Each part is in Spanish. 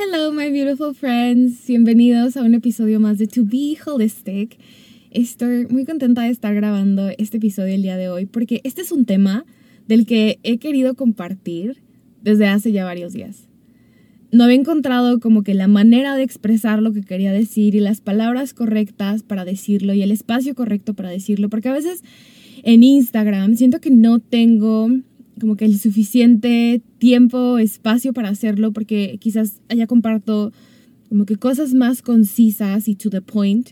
Hello, my beautiful friends. Bienvenidos a un episodio más de To Be Holistic. Estoy muy contenta de estar grabando este episodio el día de hoy porque este es un tema del que he querido compartir desde hace ya varios días. No había encontrado como que la manera de expresar lo que quería decir y las palabras correctas para decirlo y el espacio correcto para decirlo, porque a veces en Instagram siento que no tengo como que el suficiente tiempo, espacio para hacerlo, porque quizás allá comparto como que cosas más concisas y to the point.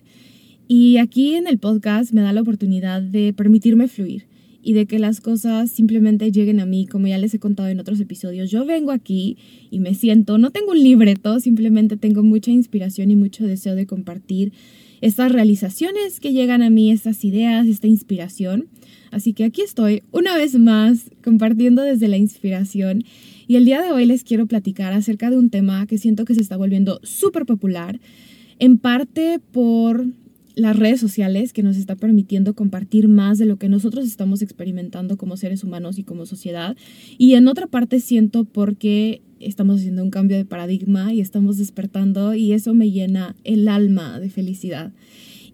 Y aquí en el podcast me da la oportunidad de permitirme fluir y de que las cosas simplemente lleguen a mí, como ya les he contado en otros episodios. Yo vengo aquí y me siento, no tengo un libreto, simplemente tengo mucha inspiración y mucho deseo de compartir estas realizaciones que llegan a mí, estas ideas, esta inspiración. Así que aquí estoy una vez más compartiendo desde la inspiración y el día de hoy les quiero platicar acerca de un tema que siento que se está volviendo súper popular, en parte por las redes sociales que nos está permitiendo compartir más de lo que nosotros estamos experimentando como seres humanos y como sociedad. Y en otra parte siento porque estamos haciendo un cambio de paradigma y estamos despertando y eso me llena el alma de felicidad.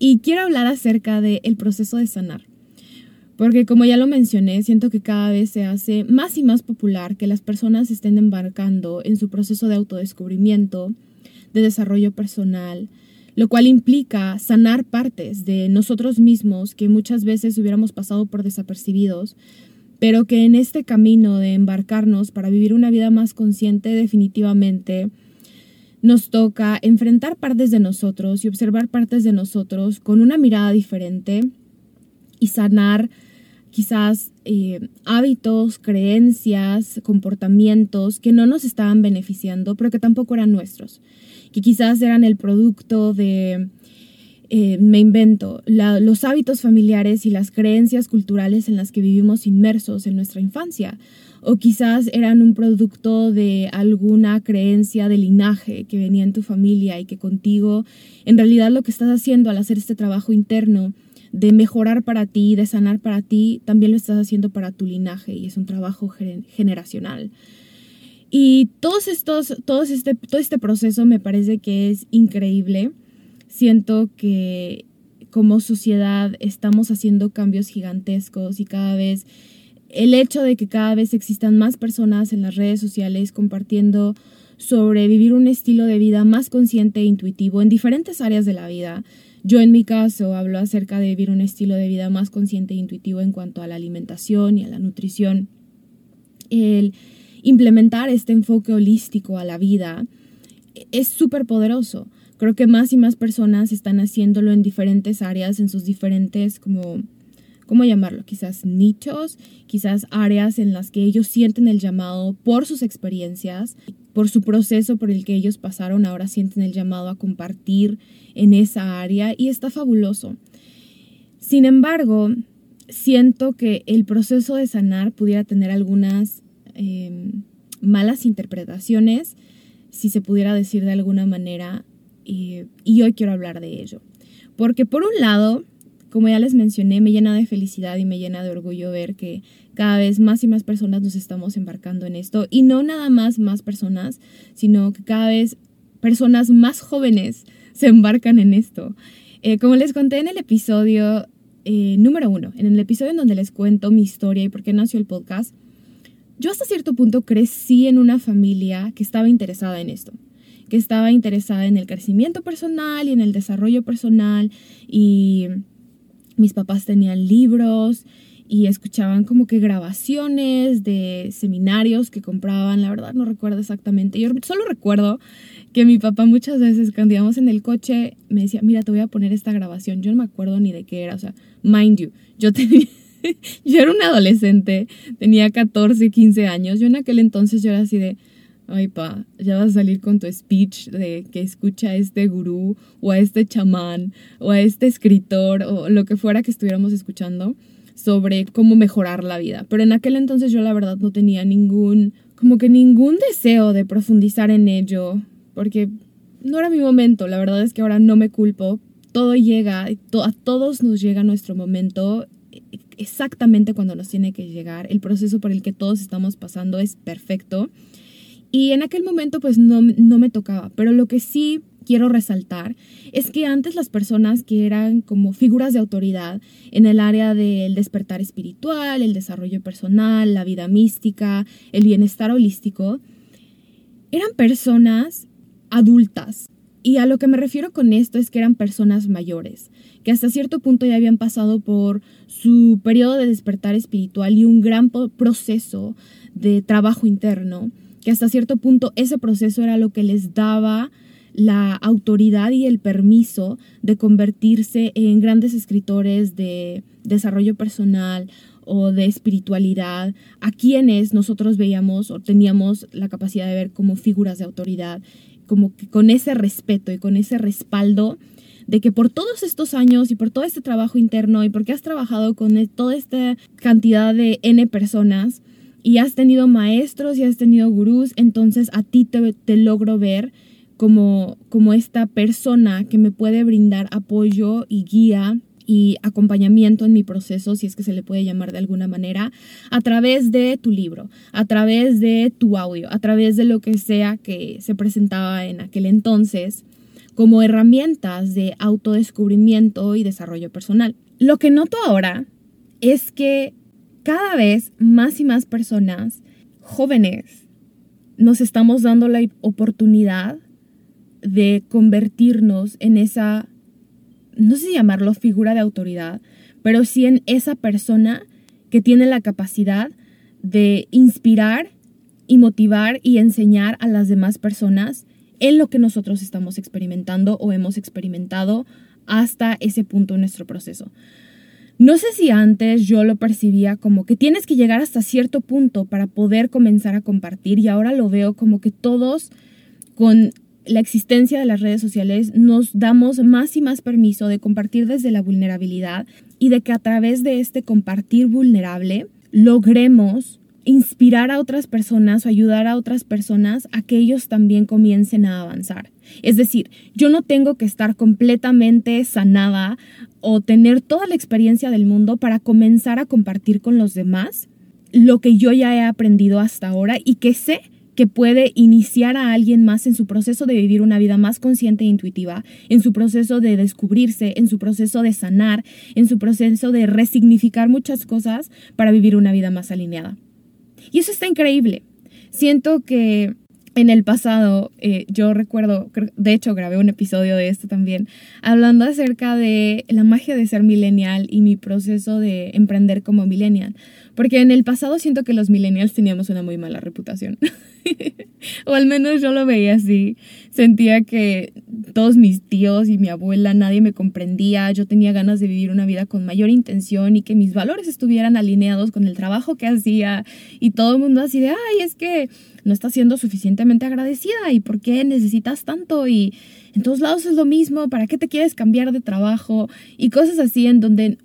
Y quiero hablar acerca del proceso de sanar. Porque como ya lo mencioné, siento que cada vez se hace más y más popular que las personas estén embarcando en su proceso de autodescubrimiento, de desarrollo personal, lo cual implica sanar partes de nosotros mismos que muchas veces hubiéramos pasado por desapercibidos, pero que en este camino de embarcarnos para vivir una vida más consciente definitivamente nos toca enfrentar partes de nosotros y observar partes de nosotros con una mirada diferente y sanar quizás eh, hábitos, creencias, comportamientos que no nos estaban beneficiando, pero que tampoco eran nuestros, que quizás eran el producto de, eh, me invento, los hábitos familiares y las creencias culturales en las que vivimos inmersos en nuestra infancia, o quizás eran un producto de alguna creencia de linaje que venía en tu familia y que contigo, en realidad lo que estás haciendo al hacer este trabajo interno, de mejorar para ti, de sanar para ti, también lo estás haciendo para tu linaje y es un trabajo generacional. Y todos estos, todos este, todo este proceso me parece que es increíble. Siento que como sociedad estamos haciendo cambios gigantescos y cada vez el hecho de que cada vez existan más personas en las redes sociales compartiendo sobre vivir un estilo de vida más consciente e intuitivo en diferentes áreas de la vida, yo en mi caso hablo acerca de vivir un estilo de vida más consciente e intuitivo en cuanto a la alimentación y a la nutrición. El implementar este enfoque holístico a la vida es súper poderoso. Creo que más y más personas están haciéndolo en diferentes áreas, en sus diferentes como ¿cómo llamarlo? Quizás nichos, quizás áreas en las que ellos sienten el llamado por sus experiencias, por su proceso por el que ellos pasaron, ahora sienten el llamado a compartir en esa área y está fabuloso. Sin embargo, siento que el proceso de sanar pudiera tener algunas em, malas interpretaciones, si se pudiera decir de alguna manera, y hoy quiero hablar de ello. Porque por un lado, como ya les mencioné, me llena de felicidad y me llena de orgullo ver que cada vez más y más personas nos estamos embarcando en esto. Y no nada más más personas, sino que cada vez personas más jóvenes se embarcan en esto. Eh, como les conté en el episodio eh, número uno, en el episodio en donde les cuento mi historia y por qué nació el podcast, yo hasta cierto punto crecí en una familia que estaba interesada en esto, que estaba interesada en el crecimiento personal y en el desarrollo personal y mis papás tenían libros y escuchaban como que grabaciones de seminarios que compraban, la verdad no recuerdo exactamente. Yo solo recuerdo que mi papá muchas veces cuando íbamos en el coche me decía, mira, te voy a poner esta grabación. Yo no me acuerdo ni de qué era, o sea, mind you, yo tenía... yo era una adolescente, tenía 14, 15 años. Yo en aquel entonces yo era así de, ay pa, ya vas a salir con tu speech de que escucha a este gurú o a este chamán o a este escritor o lo que fuera que estuviéramos escuchando sobre cómo mejorar la vida. Pero en aquel entonces yo la verdad no tenía ningún, como que ningún deseo de profundizar en ello, porque no era mi momento. La verdad es que ahora no me culpo. Todo llega, a todos nos llega nuestro momento exactamente cuando nos tiene que llegar. El proceso por el que todos estamos pasando es perfecto. Y en aquel momento pues no, no me tocaba. Pero lo que sí quiero resaltar es que antes las personas que eran como figuras de autoridad en el área del despertar espiritual, el desarrollo personal, la vida mística, el bienestar holístico, eran personas adultas. Y a lo que me refiero con esto es que eran personas mayores, que hasta cierto punto ya habían pasado por su periodo de despertar espiritual y un gran proceso de trabajo interno, que hasta cierto punto ese proceso era lo que les daba la autoridad y el permiso de convertirse en grandes escritores de desarrollo personal o de espiritualidad, a quienes nosotros veíamos o teníamos la capacidad de ver como figuras de autoridad, como que con ese respeto y con ese respaldo de que por todos estos años y por todo este trabajo interno y porque has trabajado con e, toda esta cantidad de N personas y has tenido maestros y has tenido gurús, entonces a ti te, te logro ver como, como esta persona que me puede brindar apoyo y guía y acompañamiento en mi proceso, si es que se le puede llamar de alguna manera, a través de tu libro, a través de tu audio, a través de lo que sea que se presentaba en aquel entonces como herramientas de autodescubrimiento y desarrollo personal. Lo que noto ahora es que cada vez más y más personas jóvenes nos estamos dando la oportunidad de convertirnos en esa, no sé si llamarlo figura de autoridad, pero sí en esa persona que tiene la capacidad de inspirar y motivar y enseñar a las demás personas en lo que nosotros estamos experimentando o hemos experimentado hasta ese punto en nuestro proceso. No sé si antes yo lo percibía como que tienes que llegar hasta cierto punto para poder comenzar a compartir y ahora lo veo como que todos con la existencia de las redes sociales nos damos más y más permiso de compartir desde la vulnerabilidad y de que a través de este compartir vulnerable logremos inspirar a otras personas o ayudar a otras personas a que ellos también comiencen a avanzar. Es decir, yo no tengo que estar completamente sanada o tener toda la experiencia del mundo para comenzar a compartir con los demás lo que yo ya he aprendido hasta ahora y que sé que puede iniciar a alguien más en su proceso de vivir una vida más consciente e intuitiva, en su proceso de descubrirse, en su proceso de sanar, en su proceso de resignificar muchas cosas para vivir una vida más alineada. Y eso está increíble. Siento que en el pasado, eh, yo recuerdo, de hecho grabé un episodio de esto también, hablando acerca de la magia de ser millennial y mi proceso de emprender como millennial. Porque en el pasado siento que los millennials teníamos una muy mala reputación. o al menos yo lo veía así. Sentía que todos mis tíos y mi abuela, nadie me comprendía. Yo tenía ganas de vivir una vida con mayor intención y que mis valores estuvieran alineados con el trabajo que hacía. Y todo el mundo así de, ay, es que no estás siendo suficientemente agradecida y por qué necesitas tanto y en todos lados es lo mismo, ¿para qué te quieres cambiar de trabajo? Y cosas así en donde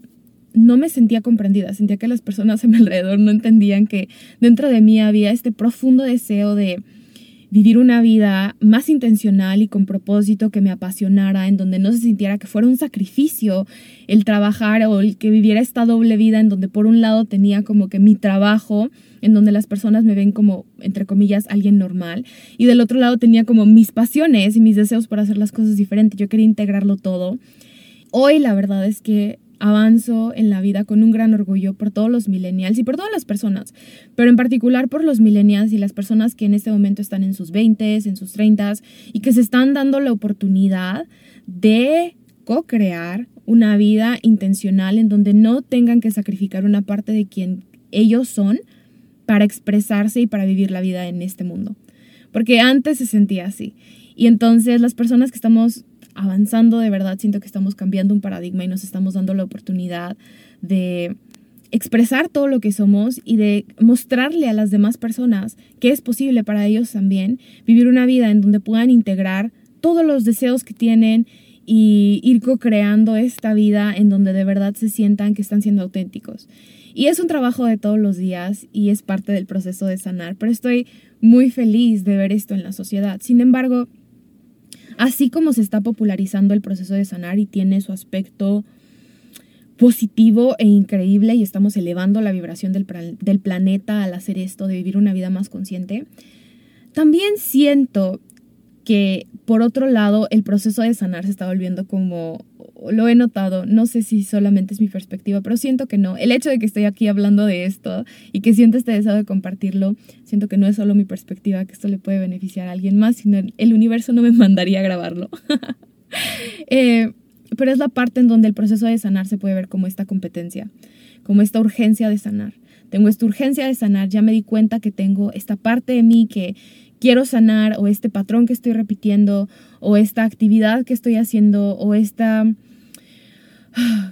no me sentía comprendida, sentía que las personas a mi alrededor no entendían que dentro de mí había este profundo deseo de vivir una vida más intencional y con propósito que me apasionara, en donde no se sintiera que fuera un sacrificio el trabajar o el que viviera esta doble vida en donde por un lado tenía como que mi trabajo, en donde las personas me ven como, entre comillas, alguien normal, y del otro lado tenía como mis pasiones y mis deseos por hacer las cosas diferentes, yo quería integrarlo todo. Hoy la verdad es que avanzo en la vida con un gran orgullo por todos los millennials y por todas las personas, pero en particular por los millennials y las personas que en este momento están en sus 20, en sus 30 y que se están dando la oportunidad de co-crear una vida intencional en donde no tengan que sacrificar una parte de quien ellos son para expresarse y para vivir la vida en este mundo. Porque antes se sentía así. Y entonces las personas que estamos avanzando de verdad, siento que estamos cambiando un paradigma y nos estamos dando la oportunidad de expresar todo lo que somos y de mostrarle a las demás personas que es posible para ellos también vivir una vida en donde puedan integrar todos los deseos que tienen y ir co-creando esta vida en donde de verdad se sientan que están siendo auténticos. Y es un trabajo de todos los días y es parte del proceso de sanar, pero estoy muy feliz de ver esto en la sociedad. Sin embargo, Así como se está popularizando el proceso de sanar y tiene su aspecto positivo e increíble y estamos elevando la vibración del, planeta al hacer esto, de vivir una vida más consciente, también siento que por otro lado el proceso de sanar se está volviendo como lo he notado, no sé si solamente es mi perspectiva, pero siento que no. El hecho de que estoy aquí hablando de esto y que siento este deseo de compartirlo, siento que no es solo mi perspectiva, que esto le puede beneficiar a alguien más, sino el universo no me mandaría a grabarlo. Eh, pero es la parte en donde el proceso de sanar se puede ver como esta competencia, como esta urgencia de sanar. Tengo esta urgencia de sanar, ya me di cuenta que tengo esta parte de mí que quiero sanar o este patrón que estoy repitiendo o esta actividad que estoy haciendo o esta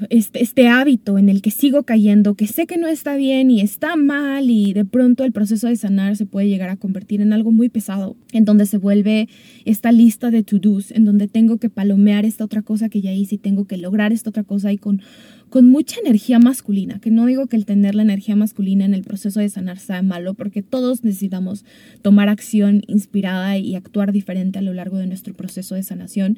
este, este, hábito en el que sigo cayendo, que sé que no está bien y está mal y de pronto el proceso de sanar se puede llegar a convertir en algo muy pesado, en donde se vuelve esta lista de to-dos, en donde tengo que palomear esta otra cosa que ya hice y tengo que lograr esta otra cosa y con, con mucha energía masculina, que no digo que el tener la energía masculina en el proceso de sanar sea malo, porque todos necesitamos tomar acción inspirada y actuar diferente a lo largo de nuestro proceso de sanación.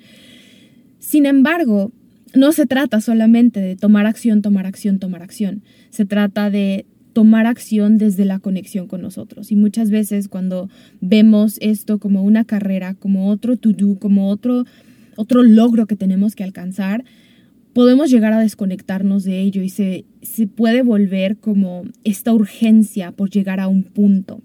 Sin embargo, no se trata solamente de tomar acción, tomar acción, tomar acción. Se trata de tomar acción desde la conexión con nosotros. Y muchas veces cuando vemos esto como una carrera, como otro to-do, como otro, otro logro que tenemos que alcanzar, podemos llegar a desconectarnos de ello y se, se puede volver como esta urgencia por llegar a un punto.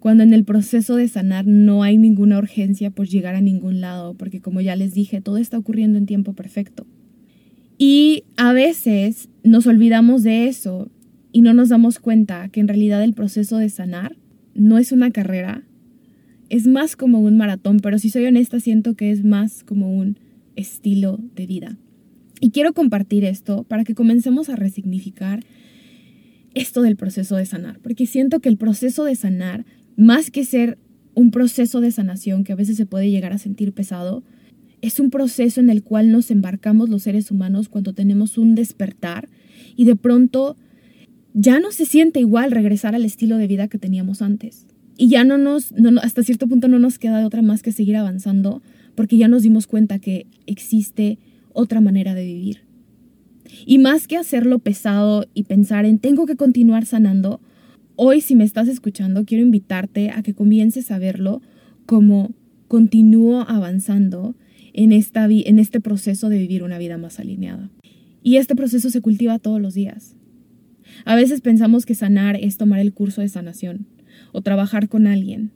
Cuando en el proceso de sanar no hay ninguna urgencia por llegar a ningún lado, porque como ya les dije, todo está ocurriendo en tiempo perfecto. Y a veces nos olvidamos de eso y no nos damos cuenta que en realidad el proceso de sanar no es una carrera, es más como un maratón, pero si soy honesta siento que es más como un estilo de vida. Y quiero compartir esto para que comencemos a resignificar esto del proceso de sanar, porque siento que el proceso de sanar, más que ser un proceso de sanación que a veces se puede llegar a sentir pesado, es un proceso en el cual nos embarcamos los seres humanos cuando tenemos un despertar y de pronto ya no se siente igual regresar al estilo de vida que teníamos antes. Y ya no nos, hasta cierto punto no nos queda de otra más que seguir avanzando porque ya nos dimos cuenta que existe otra manera de vivir. Y más que hacerlo pesado y pensar en tengo que continuar sanando, hoy si me estás escuchando quiero invitarte a que comiences a verlo como continúo avanzando en, esta en este proceso de vivir una vida más alineada. Y este proceso se cultiva todos los días. A veces pensamos que sanar es tomar el curso de sanación, o trabajar con alguien,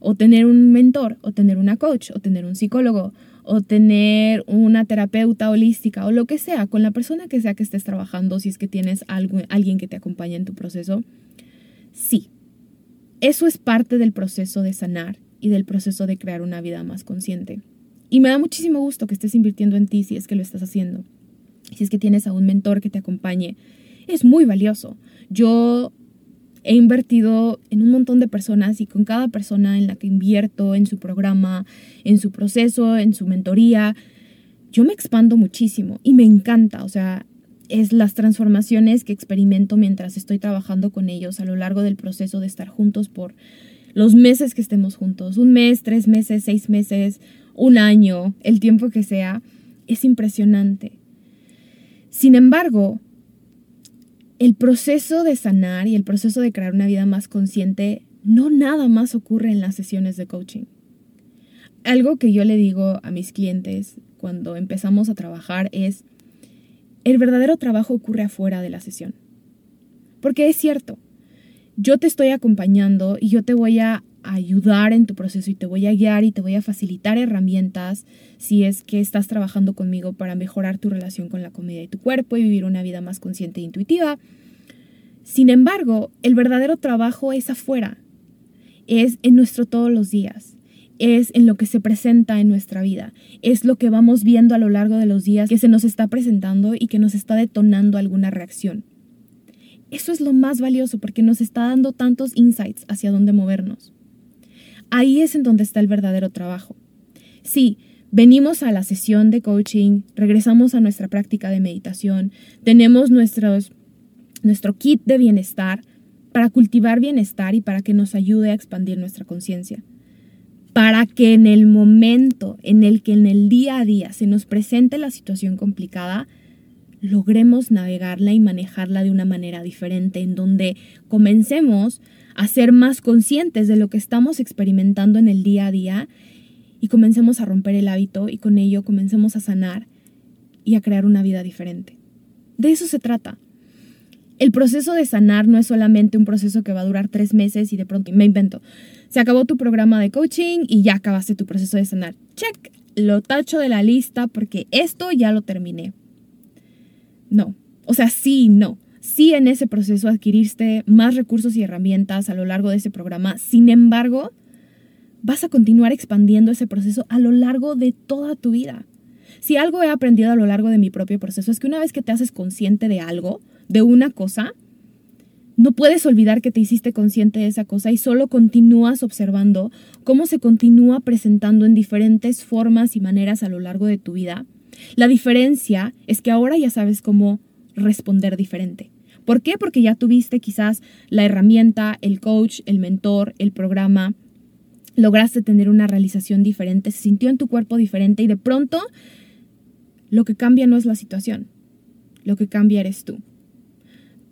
o tener un mentor, o tener una coach, o tener un psicólogo, o tener una terapeuta holística, o lo que sea, con la persona que sea que estés trabajando, si es que tienes algo, alguien que te acompañe en tu proceso. Sí, eso es parte del proceso de sanar y del proceso de crear una vida más consciente. Y me da muchísimo gusto que estés invirtiendo en ti si es que lo estás haciendo. Si es que tienes a un mentor que te acompañe. Es muy valioso. Yo he invertido en un montón de personas y con cada persona en la que invierto, en su programa, en su proceso, en su mentoría, yo me expando muchísimo y me encanta. O sea, es las transformaciones que experimento mientras estoy trabajando con ellos a lo largo del proceso de estar juntos por los meses que estemos juntos. Un mes, tres meses, seis meses, un año, el tiempo que sea, es impresionante. Sin embargo, el proceso de sanar y el proceso de crear una vida más consciente no nada más ocurre en las sesiones de coaching. Algo que yo le digo a mis clientes cuando empezamos a trabajar es, el verdadero trabajo ocurre afuera de la sesión. Porque es cierto, yo te estoy acompañando y yo te voy a ayudar en tu proceso y te voy a guiar y te voy a facilitar herramientas si es que estás trabajando conmigo para mejorar tu relación con la comida y tu cuerpo y vivir una vida más consciente e intuitiva. Sin embargo, el verdadero trabajo es afuera, es en nuestro todos los días, es en lo que se presenta en nuestra vida, es lo que vamos viendo a lo largo de los días que se nos está presentando y que nos está detonando alguna reacción. Eso es lo más valioso porque nos está dando tantos insights hacia dónde movernos. Ahí es en donde está el verdadero trabajo. Sí, venimos a la sesión de coaching, regresamos a nuestra práctica de meditación, tenemos nuestros, nuestro kit de bienestar para cultivar bienestar y para que nos ayude a expandir nuestra conciencia. Para que en el momento en el que en el día a día se nos presente la situación complicada, logremos navegarla y manejarla de una manera diferente, en donde comencemos a ser más conscientes de lo que estamos experimentando en el día a día y comencemos a romper el hábito y con ello comencemos a sanar y a crear una vida diferente. De eso se trata. El proceso de sanar no es solamente un proceso que va a durar tres meses y de pronto me invento. Se acabó tu programa de coaching y ya acabaste tu proceso de sanar. Check, lo tacho de la lista porque esto ya lo terminé. No. O sea, sí, no. Sí en ese proceso adquiriste más recursos y herramientas a lo largo de ese programa. Sin embargo, vas a continuar expandiendo ese proceso a lo largo de toda tu vida. Si algo he aprendido a lo largo de mi propio proceso es que una vez que te haces consciente de algo, de una cosa, no puedes olvidar que te hiciste consciente de esa cosa y solo continúas observando cómo se continúa presentando en diferentes formas y maneras a lo largo de tu vida la diferencia es que ahora ya sabes cómo responder diferente. ¿Por qué? Porque ya tuviste quizás la herramienta, el coach, el mentor, el programa, lograste tener una realización diferente, se sintió en tu cuerpo diferente y de pronto lo que cambia no es la situación, lo que cambia eres tú.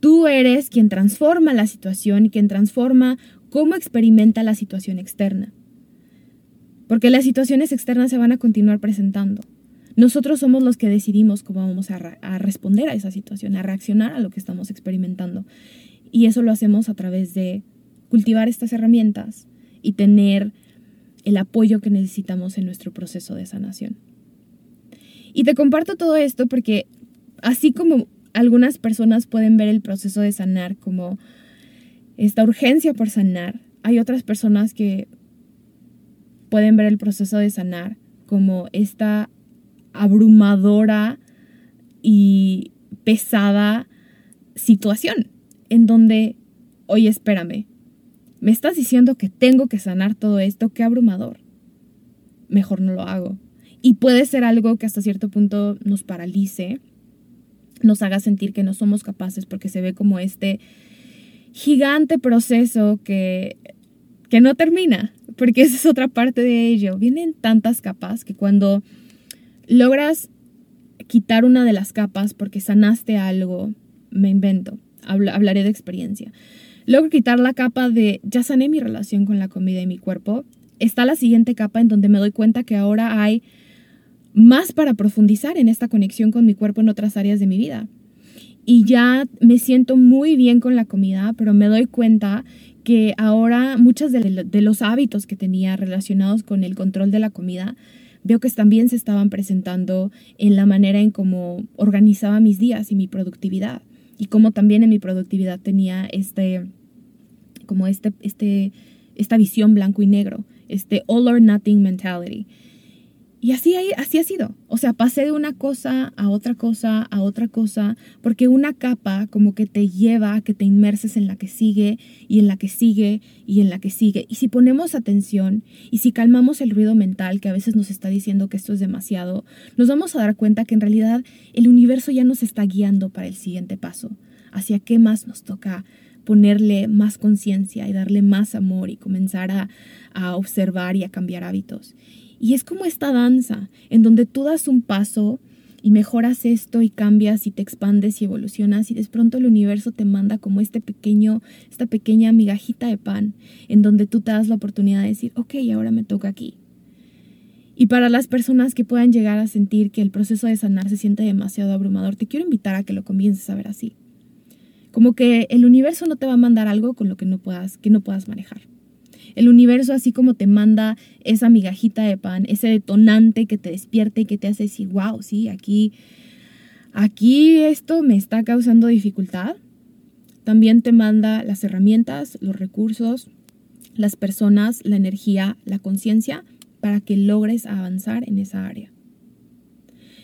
Tú eres quien transforma la situación y quien transforma cómo experimenta la situación externa. Porque las situaciones externas se van a continuar presentando. Nosotros somos los que decidimos cómo vamos a, responder a esa situación, a reaccionar a lo que estamos experimentando. Y eso lo hacemos a través de cultivar estas herramientas y tener el apoyo que necesitamos en nuestro proceso de sanación. Y te comparto todo esto porque así como algunas personas pueden ver el proceso de sanar como esta urgencia por sanar, hay otras personas que pueden ver el proceso de sanar como esta abrumadora y pesada situación en donde, oye, espérame, me estás diciendo que tengo que sanar todo esto, qué abrumador. Mejor no lo hago. Y puede ser algo que hasta cierto punto nos paralice, nos haga sentir que no somos capaces porque se ve como este gigante proceso que, que no termina, porque esa es otra parte de ello. Vienen tantas capas que cuando logras quitar una de las capas porque sanaste algo, me invento, hablaré de experiencia. Logro quitar la capa de ya sané mi relación con la comida y mi cuerpo. Está la siguiente capa en donde me doy cuenta que ahora hay más para profundizar en esta conexión con mi cuerpo en otras áreas de mi vida. Y ya me siento muy bien con la comida, pero me doy cuenta que ahora muchos de, de los hábitos que tenía relacionados con el control de la comida veo que también se estaban presentando en la manera en cómo organizaba mis días y mi productividad y cómo también en mi productividad tenía este como este este esta visión blanco y negro, este all or nothing mentality. Y así, así ha sido. O sea, pasé de una cosa a otra cosa, a otra cosa, porque una capa como que te lleva a que te inmerses en la que sigue y en la que sigue y en la que sigue. Y si ponemos atención y si calmamos el ruido mental que a veces nos está diciendo que esto es demasiado, nos vamos a dar cuenta que en realidad el universo ya nos está guiando para el siguiente paso. Hacia qué más nos toca ponerle más conciencia y darle más amor y comenzar a, a observar y a cambiar hábitos. Y es como esta danza, en donde tú das un paso y mejoras esto y cambias y te expandes y evolucionas y de pronto el universo te manda como este pequeño, esta pequeña migajita de pan, en donde tú te das la oportunidad de decir, ok, ahora me toca aquí. Y para las personas que puedan llegar a sentir que el proceso de sanar se siente demasiado abrumador, te quiero invitar a que lo comiences a ver así. Como que el universo no te va a mandar algo con lo que no puedas, que no puedas manejar. El universo, así como te manda esa migajita de pan, ese detonante que te despierta y que te hace decir, wow, sí, aquí, aquí esto me está causando dificultad. También te manda las herramientas, los recursos, las personas, la energía, la conciencia para que logres avanzar en esa área.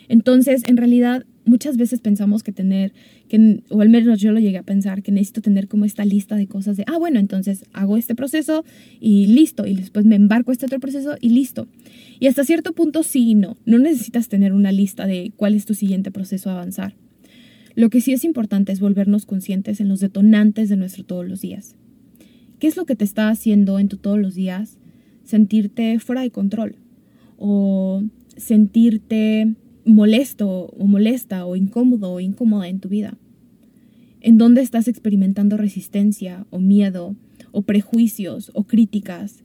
Entonces, en realidad, muchas veces pensamos que tener, que, o al menos yo lo llegué a pensar, que necesito tener como esta lista de cosas de, ah, bueno, entonces hago este proceso y listo, y después me embarco a este otro proceso y listo. Y hasta cierto punto sí y no, no necesitas tener una lista de cuál es tu siguiente proceso a avanzar. Lo que sí es importante es volvernos conscientes en los detonantes de nuestro todos los días. ¿Qué es lo que te está haciendo en tu todos los días sentirte fuera de control? O sentirte molesto o molesta o incómodo o incómoda en tu vida? ¿En dónde estás experimentando resistencia o miedo o prejuicios o críticas?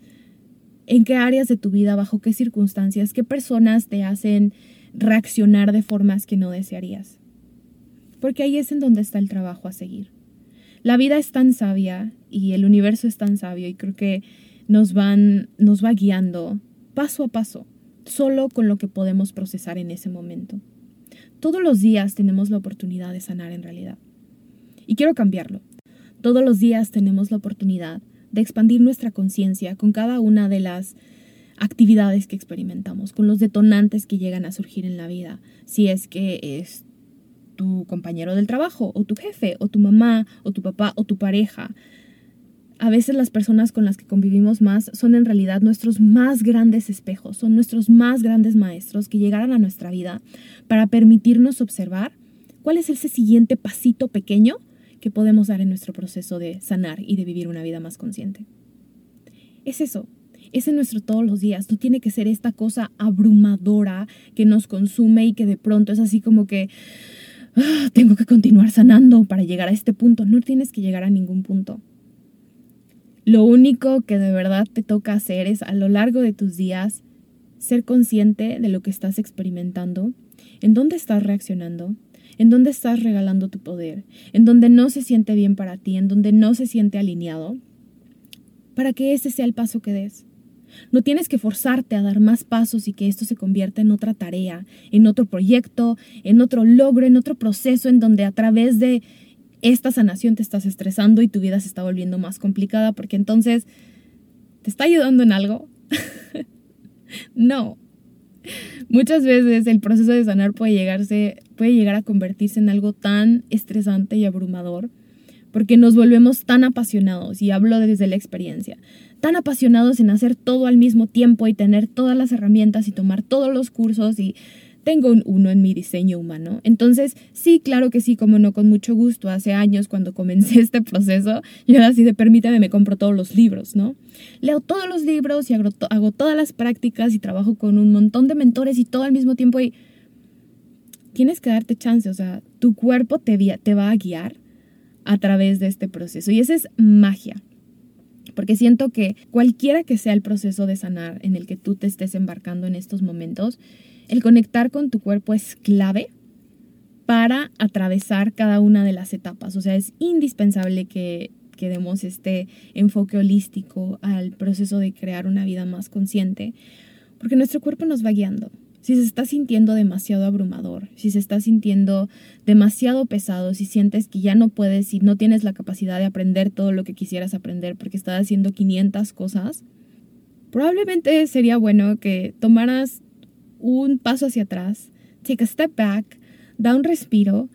¿En qué áreas de tu vida, bajo qué circunstancias, qué personas te hacen reaccionar de formas que no desearías? Porque ahí es en donde está el trabajo a seguir. La vida es tan sabia y el universo es tan sabio y creo que nos van nos va guiando paso a paso solo con lo que podemos procesar en ese momento. Todos los días tenemos la oportunidad de sanar en realidad. Y quiero cambiarlo. Todos los días tenemos la oportunidad de expandir nuestra conciencia con cada una de las actividades que experimentamos, con los detonantes que llegan a surgir en la vida. Si es que es tu compañero del trabajo, o tu jefe, o tu mamá, o tu papá, o tu pareja, a veces las personas con las que convivimos más son en realidad nuestros más grandes espejos, son nuestros más grandes maestros que llegaron a nuestra vida para permitirnos observar cuál es ese siguiente pasito pequeño que podemos dar en nuestro proceso de sanar y de vivir una vida más consciente. Es eso, es en nuestro todos los días, no tiene que ser esta cosa abrumadora que nos consume y que de pronto es así como que ah, tengo que continuar sanando para llegar a este punto, no tienes que llegar a ningún punto lo único que de verdad te toca hacer es a lo largo de tus días ser consciente de lo que estás experimentando, en dónde estás reaccionando, en dónde estás regalando tu poder, en dónde no se siente bien para ti, en dónde no se siente alineado, para que ese sea el paso que des. No tienes que forzarte a dar más pasos y que esto se convierta en otra tarea, en otro proyecto, en otro logro, en otro proceso en donde a través de esta sanación te estás estresando y tu vida se está volviendo más complicada porque entonces, ¿te está ayudando en algo? no. Muchas veces el proceso de sanar puede, llegarse, puede llegar a convertirse en algo tan estresante y abrumador porque nos volvemos tan apasionados, y hablo desde la experiencia, tan apasionados en hacer todo al mismo tiempo y tener todas las herramientas y tomar todos los cursos y tengo un uno en mi diseño humano. Entonces, sí, claro que sí, como no, con mucho gusto. Hace años, cuando comencé este proceso, yo era así de permítame, me compro todos los libros, ¿no? Leo todos los libros y hago, hago todas las prácticas y trabajo con un montón de mentores y todo al mismo tiempo. Y tienes que darte chance, o sea, tu cuerpo te, te va a guiar a través de este proceso. Y esa es magia. Porque siento que cualquiera que sea el proceso de sanar en el que tú te estés embarcando en estos momentos, el conectar con tu cuerpo es clave para atravesar cada una de las etapas. O sea, es indispensable que, demos este enfoque holístico al proceso de crear una vida más consciente, porque nuestro cuerpo nos va guiando. Si se está sintiendo demasiado abrumador, si se está sintiendo demasiado pesado, si sientes que ya no puedes y no tienes la capacidad de aprender todo lo que quisieras aprender porque estás haciendo 500 cosas, probablemente sería bueno que tomaras un paso hacia atrás, take a step back, da un respiro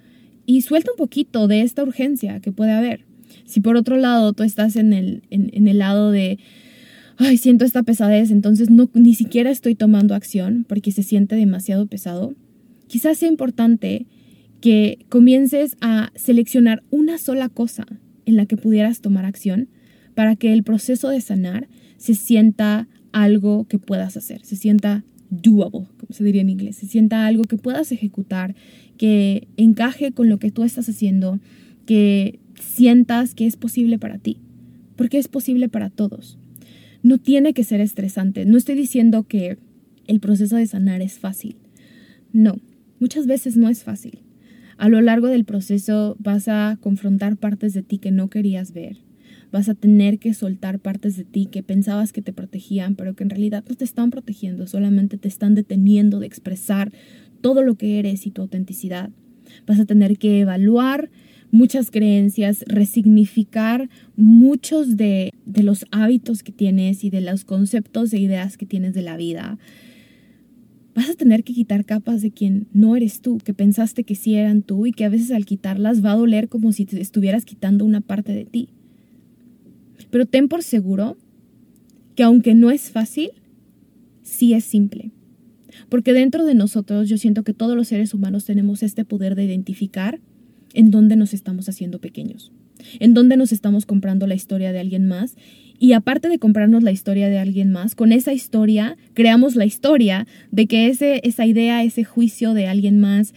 y suelta un poquito de esta urgencia que puede haber. Si por otro lado tú estás en el, en, el lado de, ay, siento esta pesadez, entonces no, ni siquiera estoy tomando acción porque se siente demasiado pesado, quizás sea importante que comiences a seleccionar una sola cosa en la que pudieras tomar acción para que el proceso de sanar se sienta algo que puedas hacer, se sienta doable, como se diría en inglés, se sienta algo que puedas ejecutar, que encaje con lo que tú estás haciendo, que sientas que es posible para ti, porque es posible para todos. No tiene que ser estresante. No estoy diciendo que el proceso de sanar es fácil. No, muchas veces no es fácil. A lo largo del proceso vas a confrontar partes de ti que no querías ver. Vas a tener que soltar partes de ti que pensabas que te protegían, pero que en realidad no te están protegiendo, solamente te están deteniendo de expresar todo lo que eres y tu autenticidad. Vas a tener que evaluar muchas creencias, resignificar muchos de, de los hábitos que tienes y de los conceptos e ideas que tienes de la vida. Vas a tener que quitar capas de quien no eres tú, que pensaste que sí eran tú y que a veces al quitarlas va a doler como si te estuvieras quitando una parte de ti. Pero ten por seguro que aunque no es fácil, sí es simple. Porque dentro de nosotros yo siento que todos los seres humanos tenemos este poder de identificar en dónde nos estamos haciendo pequeños, en dónde nos estamos comprando la historia de alguien más y aparte de comprarnos la historia de alguien más, con esa historia creamos la historia de que ese, esa idea, ese juicio de alguien más,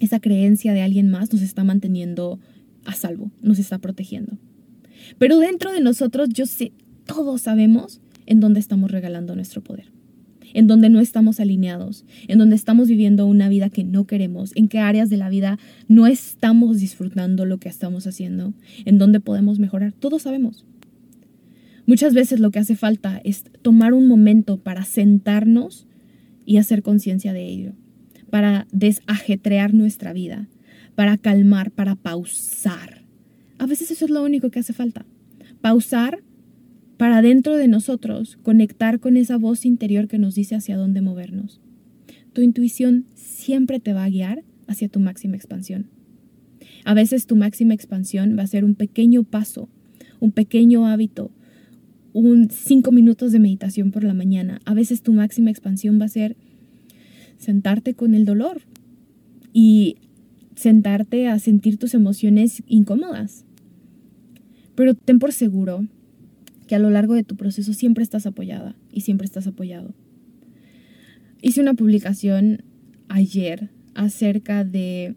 esa creencia de alguien más nos está manteniendo a salvo, nos está protegiendo. Pero dentro de nosotros, yo sé, todos sabemos en dónde estamos regalando nuestro poder, en dónde no estamos alineados, en dónde estamos viviendo una vida que no queremos, en qué áreas de la vida no estamos disfrutando lo que estamos haciendo, en dónde podemos mejorar. Todos sabemos. Muchas veces lo que hace falta es tomar un momento para sentarnos y hacer conciencia de ello, para desajetrear nuestra vida, para calmar, para pausar. A veces eso es lo único que hace falta. Pausar para dentro de nosotros conectar con esa voz interior que nos dice hacia dónde movernos. Tu intuición siempre te va a guiar hacia tu máxima expansión. A veces tu máxima expansión va a ser un pequeño paso, un pequeño hábito, un cinco minutos de meditación por la mañana. A veces tu máxima expansión va a ser sentarte con el dolor y sentarte a sentir tus emociones incómodas. Pero ten por seguro que a lo largo de tu proceso siempre estás apoyada y siempre estás apoyado. Hice una publicación ayer acerca de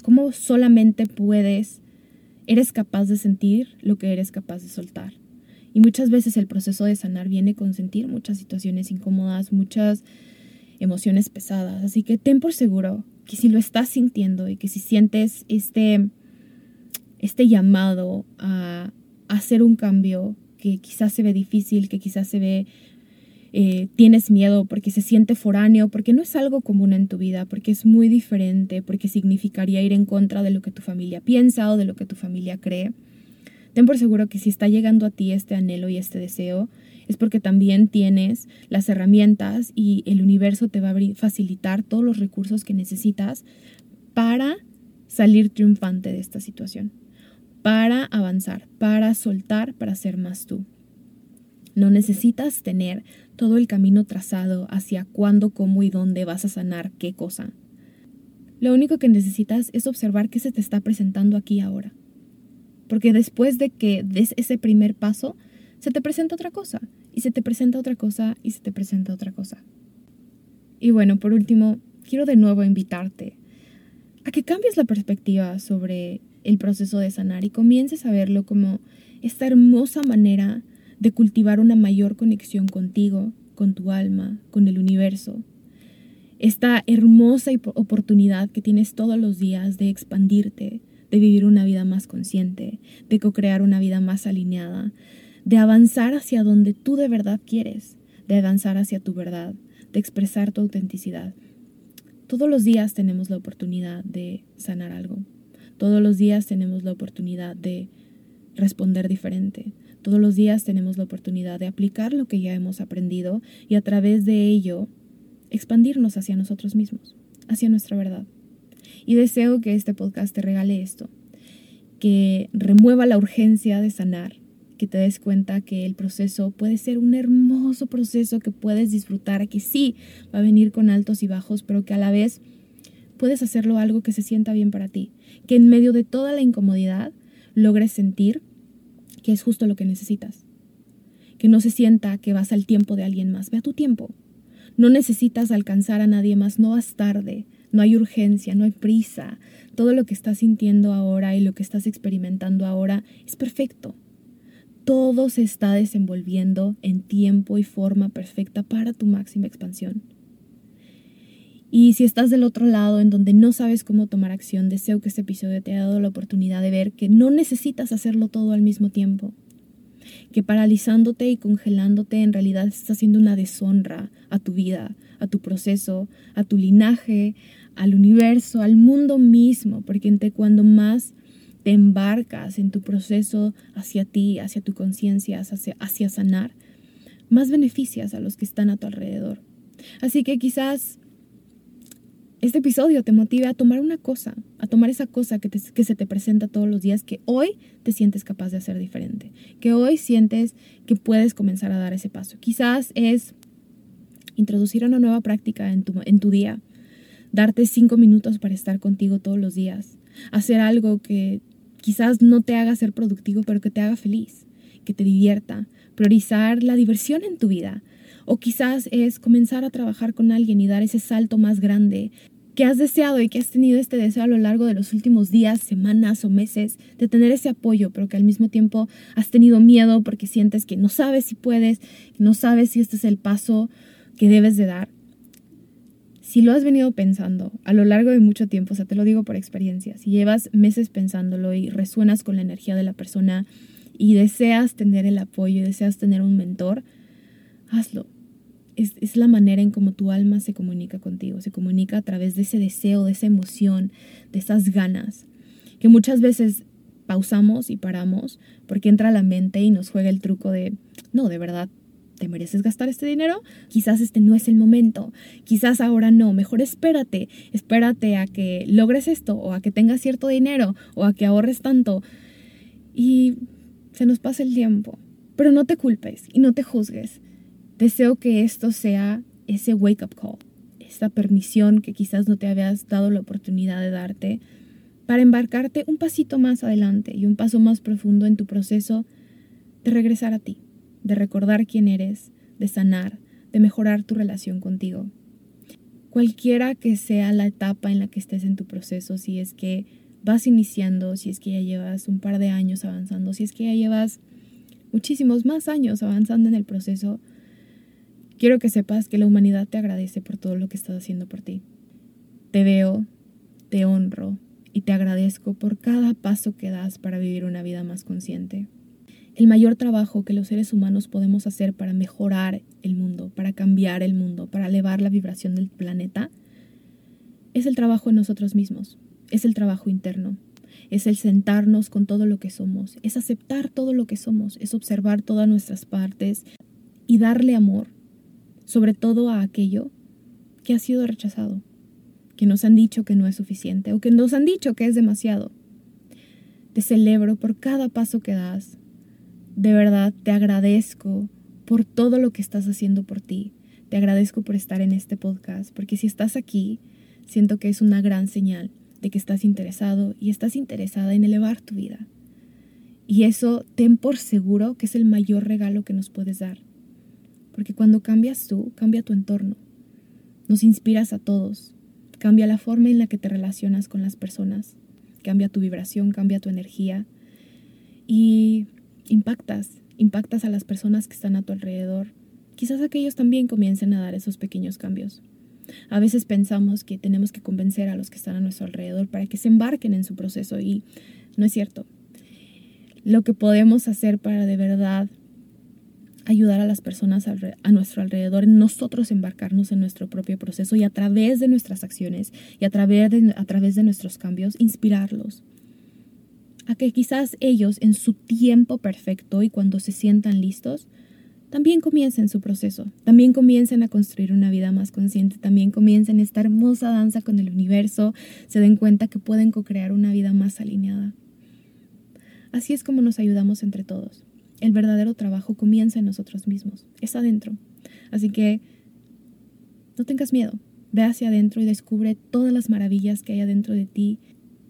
cómo solamente puedes, eres capaz de sentir lo que eres capaz de soltar. Y muchas veces el proceso de sanar viene con sentir muchas situaciones incómodas, muchas emociones pesadas. Así que ten por seguro que si lo estás sintiendo y que si sientes este, este llamado a, hacer un cambio que quizás se ve difícil, que quizás se ve, eh, tienes miedo porque se siente foráneo, porque no es algo común en tu vida, porque es muy diferente, porque significaría ir en contra de lo que tu familia piensa o de lo que tu familia cree. Ten por seguro que si está llegando a ti este anhelo y este deseo, es porque también tienes las herramientas y el universo te va a facilitar todos los recursos que necesitas para salir triunfante de esta situación, para avanzar, para soltar, para ser más tú. No necesitas tener todo el camino trazado hacia cuándo, cómo y dónde vas a sanar qué cosa. Lo único que necesitas es observar qué se te está presentando aquí ahora. Porque después de que des ese primer paso, se te presenta otra cosa, y se te presenta otra cosa, y se te presenta otra cosa. Y bueno, por último, quiero de nuevo invitarte a que cambies la perspectiva sobre el proceso de sanar y comiences a verlo como esta hermosa manera de cultivar una mayor conexión contigo, con tu alma, con el universo. Esta hermosa oportunidad que tienes todos los días de expandirte, de vivir una vida más consciente, de co-crear una vida más alineada, de avanzar hacia donde tú de verdad quieres, de avanzar hacia tu verdad, de expresar tu autenticidad. Todos los días tenemos la oportunidad de sanar algo. Todos los días tenemos la oportunidad de responder diferente. Todos los días tenemos la oportunidad de aplicar lo que ya hemos aprendido y a través de ello expandirnos hacia nosotros mismos, hacia nuestra verdad. Y deseo que este podcast te regale esto, que remueva la urgencia de sanar, que te des cuenta que el proceso puede ser un hermoso proceso que puedes disfrutar, que sí va a venir con altos y bajos, pero que a la vez puedes hacerlo algo que se sienta bien para ti, que en medio de toda la incomodidad logres sentir que es justo lo que necesitas, que no se sienta que vas al tiempo de alguien más, ve a tu tiempo. No necesitas alcanzar a nadie más, no vas tarde, no hay urgencia, no hay prisa. Todo lo que estás sintiendo ahora y lo que estás experimentando ahora es perfecto. Todo se está desenvolviendo en tiempo y forma perfecta para tu máxima expansión. Y si estás del otro lado en donde no sabes cómo tomar acción, deseo que este episodio te haya dado la oportunidad de ver que no necesitas hacerlo todo al mismo tiempo. Que paralizándote y congelándote en realidad estás haciendo una deshonra a tu vida, a tu proceso, a tu linaje, al universo, al mundo mismo, porque entre cuando más te embarcas en tu proceso hacia ti, hacia tu conciencia, hacia, hacia sanar, más beneficias a los que están a tu alrededor. Así que quizás este episodio te motive a tomar una cosa, a tomar esa cosa que, que, se te presenta todos los días, que hoy te sientes capaz de hacer diferente, que hoy sientes que puedes comenzar a dar ese paso. Quizás es introducir una nueva práctica en tu, en tu día, darte cinco minutos para estar contigo todos los días, hacer algo que quizás no te haga ser productivo, pero que te haga feliz, que te divierta, priorizar la diversión en tu vida. O quizás es comenzar a trabajar con alguien y dar ese salto más grande que has deseado y que has tenido este deseo a lo largo de los últimos días, semanas o meses de tener ese apoyo, pero que al mismo tiempo has tenido miedo porque sientes que no sabes si puedes, no sabes si este es el paso que debes de dar. Si lo has venido pensando a lo largo de mucho tiempo, o sea, te lo digo por experiencia, si llevas meses pensándolo y resuenas con la energía de la persona y deseas tener el apoyo y deseas tener un mentor, hazlo es, la manera en cómo tu alma se comunica contigo, se comunica a través de ese deseo, de esa emoción, de esas ganas, que muchas veces pausamos y paramos porque entra la mente y nos juega el truco de, no, de verdad, ¿te mereces gastar este dinero? Quizás este no es el momento, quizás ahora no, mejor espérate, espérate a que logres esto o a que tengas cierto dinero o a que ahorres tanto y se nos pasa el tiempo. Pero no te culpes y no te juzgues. Deseo que esto sea ese wake up call, esa permisión que quizás no te habías dado la oportunidad de darte para embarcarte un pasito más adelante y un paso más profundo en tu proceso de regresar a ti, de recordar quién eres, de sanar, de mejorar tu relación contigo. Cualquiera que sea la etapa en la que estés en tu proceso, si es que vas iniciando, si es que ya llevas un par de años avanzando, si es que ya llevas muchísimos más años avanzando en el proceso, Quiero que sepas que la humanidad te agradece por todo lo que estás haciendo por ti. Te veo, te honro y te agradezco por cada paso que das para vivir una vida más consciente. El mayor trabajo que los seres humanos podemos hacer para mejorar el mundo, para cambiar el mundo, para elevar la vibración del planeta, es el trabajo en nosotros mismos, es el trabajo interno, es el sentarnos con todo lo que somos, es aceptar todo lo que somos, es observar todas nuestras partes y darle amor sobre todo a aquello que ha sido rechazado, que nos han dicho que no es suficiente o que nos han dicho que es demasiado. Te celebro por cada paso que das. De verdad, te agradezco por todo lo que estás haciendo por ti. Te agradezco por estar en este podcast, porque si estás aquí, siento que es una gran señal de que estás interesado y estás interesada en elevar tu vida. Y eso ten por seguro que es el mayor regalo que nos puedes dar porque cuando cambias tú, cambia tu entorno. Nos inspiras a todos. Cambia la forma en la que te relacionas con las personas. Cambia tu vibración, cambia tu energía. Y impactas, impactas a las personas que están a tu alrededor. Quizás aquellos también comiencen a dar esos pequeños cambios. A veces pensamos que tenemos que convencer a los que están a nuestro alrededor para que se embarquen en su proceso y no es cierto. Lo que podemos hacer para de verdad ayudar a las personas a nuestro alrededor, nosotros embarcarnos en nuestro propio proceso y a través de nuestras acciones y a través de, a través de nuestros cambios, inspirarlos. A que quizás ellos en su tiempo perfecto y cuando se sientan listos, también comiencen su proceso, también comiencen a construir una vida más consciente, también comiencen esta hermosa danza con el universo, se den cuenta que pueden co-crear una vida más alineada. Así es como nos ayudamos entre todos el verdadero trabajo comienza en nosotros mismos, es adentro. Así que no tengas miedo, ve hacia adentro y descubre todas las maravillas que hay adentro de ti,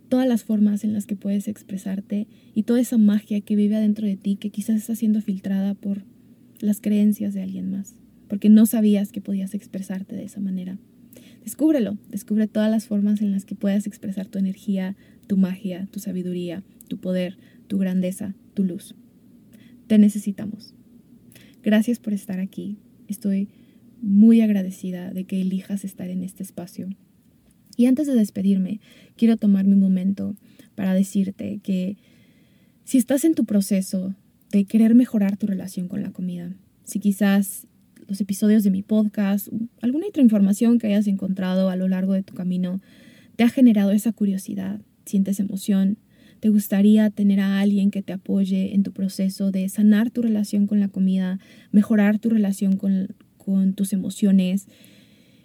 todas las formas en las que puedes expresarte y toda esa magia que vive adentro de ti que quizás está siendo filtrada por las creencias de alguien más, porque no sabías que podías expresarte de esa manera. Descúbrelo, descubre todas las formas en las que puedas expresar tu energía, tu magia, tu sabiduría, tu poder, tu grandeza, tu luz. Te necesitamos. Gracias por estar aquí. Estoy muy agradecida de que elijas estar en este espacio. Y antes de despedirme, quiero tomarme un momento para decirte que si estás en tu proceso de querer mejorar tu relación con la comida, si quizás los episodios de mi podcast, alguna otra información que hayas encontrado a lo largo de tu camino, te ha generado esa curiosidad, sientes emoción, te gustaría tener a alguien que te apoye en tu proceso de sanar tu relación con la comida, mejorar tu relación con, con tus emociones,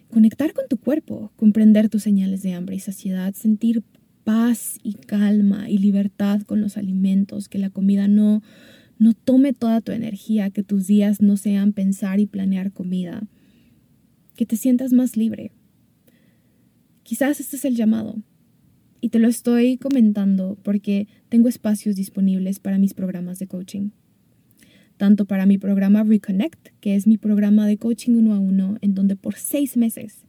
conectar con tu cuerpo, comprender tus señales de hambre y saciedad, sentir paz y calma y libertad con los alimentos, que la comida no, no tome toda tu energía, que tus días no sean pensar y planear comida, que te sientas más libre. Quizás este es el llamado. Y te lo estoy comentando porque tengo espacios disponibles para mis programas de coaching. Tanto para mi programa Reconnect, que es mi programa de coaching uno a uno, en donde por seis meses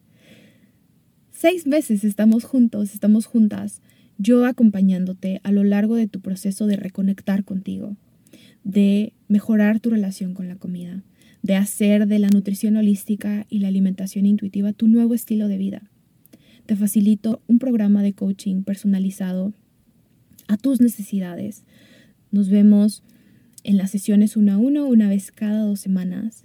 Seis meses estamos juntos, estamos juntas, yo acompañándote a lo largo de tu proceso de reconectar contigo, de mejorar tu relación con la comida, de hacer de la nutrición holística y la alimentación intuitiva tu nuevo estilo de vida. Te facilito un programa de coaching personalizado a tus necesidades. Nos vemos en las sesiones uno a uno, una vez cada dos semanas.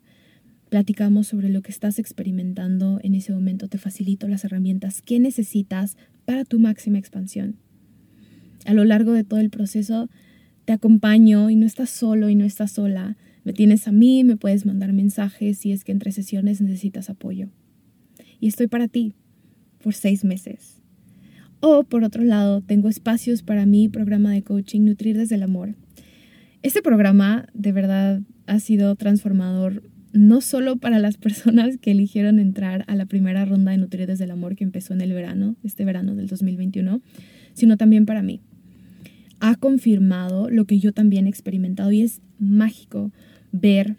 Platicamos sobre lo que estás experimentando en ese momento. Te facilito las herramientas que necesitas para tu máxima expansión. A lo largo de todo el proceso te acompaño y no estás solo y no estás sola. Me tienes a mí, me puedes mandar mensajes si es que entre sesiones necesitas apoyo. Y estoy para ti por seis meses. O por otro lado, tengo espacios para mi programa de coaching Nutrir desde el Amor. Este programa de verdad ha sido transformador no solo para las personas que eligieron entrar a la primera ronda de Nutrir desde el Amor que empezó en el verano, este verano del 2021, sino también para mí. Ha confirmado lo que yo también he experimentado y es mágico ver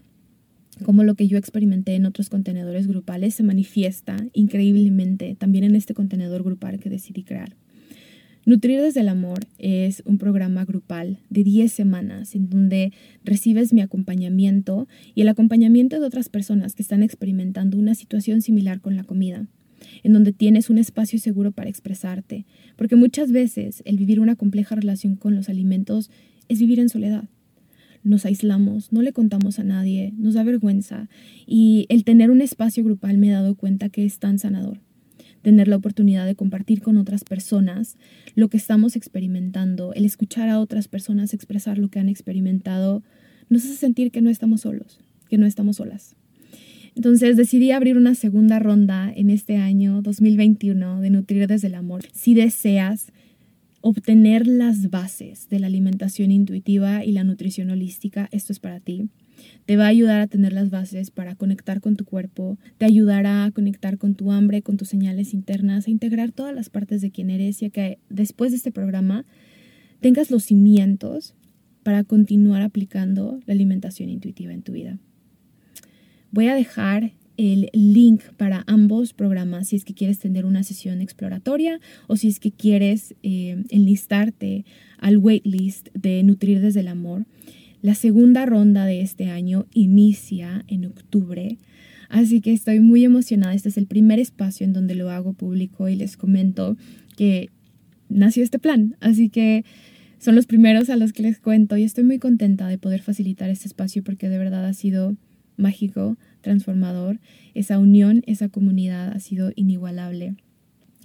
cómo lo que yo experimenté en otros contenedores grupales se manifiesta increíblemente también en este contenedor grupal que decidí crear. Nutrir desde el Amor es un programa grupal de 10 semanas en donde recibes mi acompañamiento y el acompañamiento de otras personas que están experimentando una situación similar con la comida, en donde tienes un espacio seguro para expresarte, porque muchas veces el vivir una compleja relación con los alimentos es vivir en soledad. Nos aislamos, no le contamos a nadie, nos da vergüenza y el tener un espacio grupal me he dado cuenta que es tan sanador tener la oportunidad de compartir con otras personas lo que estamos experimentando, el escuchar a otras personas expresar lo que han experimentado, nos hace sentir que no estamos solos, que no estamos solas. Entonces decidí abrir una segunda ronda en este año 2021 de Nutrir desde el Amor. Si deseas obtener las bases de la alimentación intuitiva y la nutrición holística, esto es para ti. Te va a ayudar a tener las bases para conectar con tu cuerpo, te ayudará a conectar con tu hambre, con tus señales internas, a integrar todas las partes de quien eres y a que después de este programa tengas los cimientos para continuar aplicando la alimentación intuitiva en tu vida. Voy a dejar el link para ambos programas si es que quieres tener una sesión exploratoria o si es que quieres eh, enlistarte al waitlist de Nutrir desde el Amor. La segunda ronda de este año inicia en octubre, así que estoy muy emocionada. Este es el primer espacio en donde lo hago público y les comento que nació este plan, así que son los primeros a los que les cuento y estoy muy contenta de poder facilitar este espacio porque de verdad ha sido mágico, transformador. Esa unión, esa comunidad ha sido inigualable.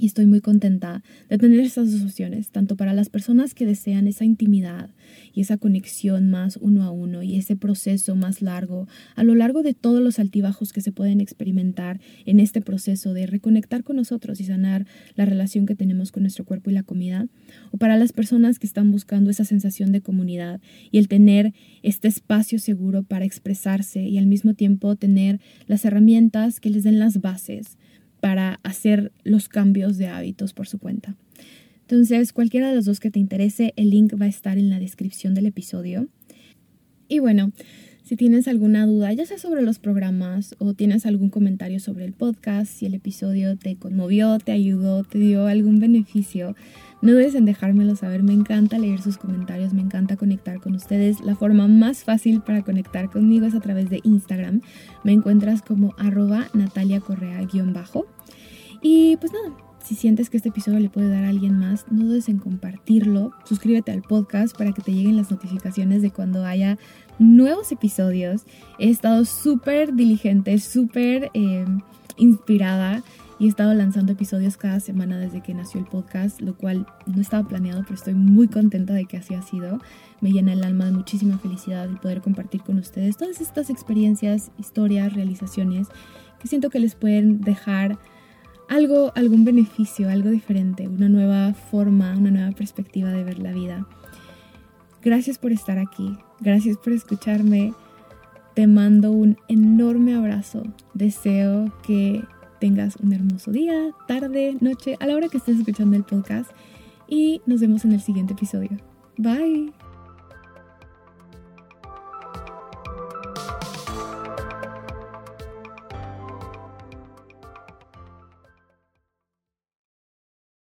Y estoy muy contenta de tener esas dos opciones, tanto para las personas que desean esa intimidad y esa conexión más uno a uno y ese proceso más largo, a lo largo de todos los altibajos que se pueden experimentar en este proceso de reconectar con nosotros y sanar la relación que tenemos con nuestro cuerpo y la comida, o para las personas que están buscando esa sensación de comunidad y el tener este espacio seguro para expresarse y al mismo tiempo tener las herramientas que les den las bases para hacer los cambios de hábitos por su cuenta. Entonces, cualquiera de los dos que te interese, el link va a estar en la descripción del episodio. Y bueno, si tienes alguna duda, ya sea sobre los programas o tienes algún comentario sobre el podcast, si el episodio te conmovió, te ayudó, te dio algún beneficio, No dudes en dejármelo saber, me encanta leer sus comentarios, me encanta conectar con ustedes. La forma más fácil para conectar conmigo es a través de Instagram. Me encuentras como arroba Natalia Correa-bajo. Y pues nada, si sientes que este episodio le puede dar a alguien más, no dudes en compartirlo. Suscríbete al podcast para que te lleguen las notificaciones de cuando haya nuevos episodios. He estado súper diligente, súper eh, inspirada y he estado lanzando episodios cada semana desde que nació el podcast, lo cual no estaba planeado, pero estoy muy contenta de que así ha sido. Me llena el alma de muchísima felicidad el poder compartir con ustedes todas estas experiencias, historias, realizaciones que siento que les pueden dejar algo, algún beneficio, algo diferente, una nueva forma, una nueva perspectiva de ver la vida. Gracias por estar aquí, gracias por escucharme. Te mando un enorme abrazo. Deseo que tengas un hermoso día, tarde, noche, a la hora que estés escuchando el podcast y nos vemos en el siguiente episodio. Bye.